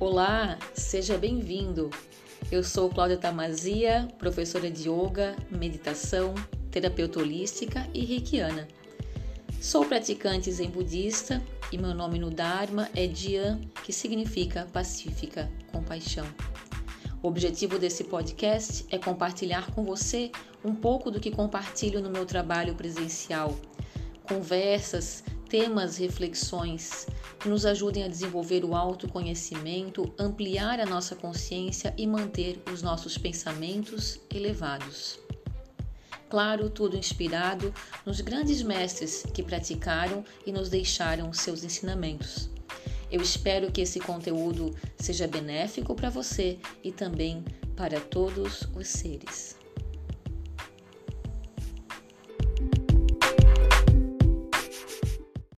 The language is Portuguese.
Olá, seja bem-vindo. Eu sou Cláudia Tamazia, professora de yoga, meditação, terapeuta holística e reikiana. Sou praticante zen budista e meu nome no Dharma é Dian, que significa pacífica, compaixão. O objetivo desse podcast é compartilhar com você um pouco do que compartilho no meu trabalho presencial. Conversas, temas, reflexões nos ajudem a desenvolver o autoconhecimento, ampliar a nossa consciência e manter os nossos pensamentos elevados. Claro, tudo inspirado nos grandes mestres que praticaram e nos deixaram seus ensinamentos. Eu espero que esse conteúdo seja benéfico para você e também para todos os seres.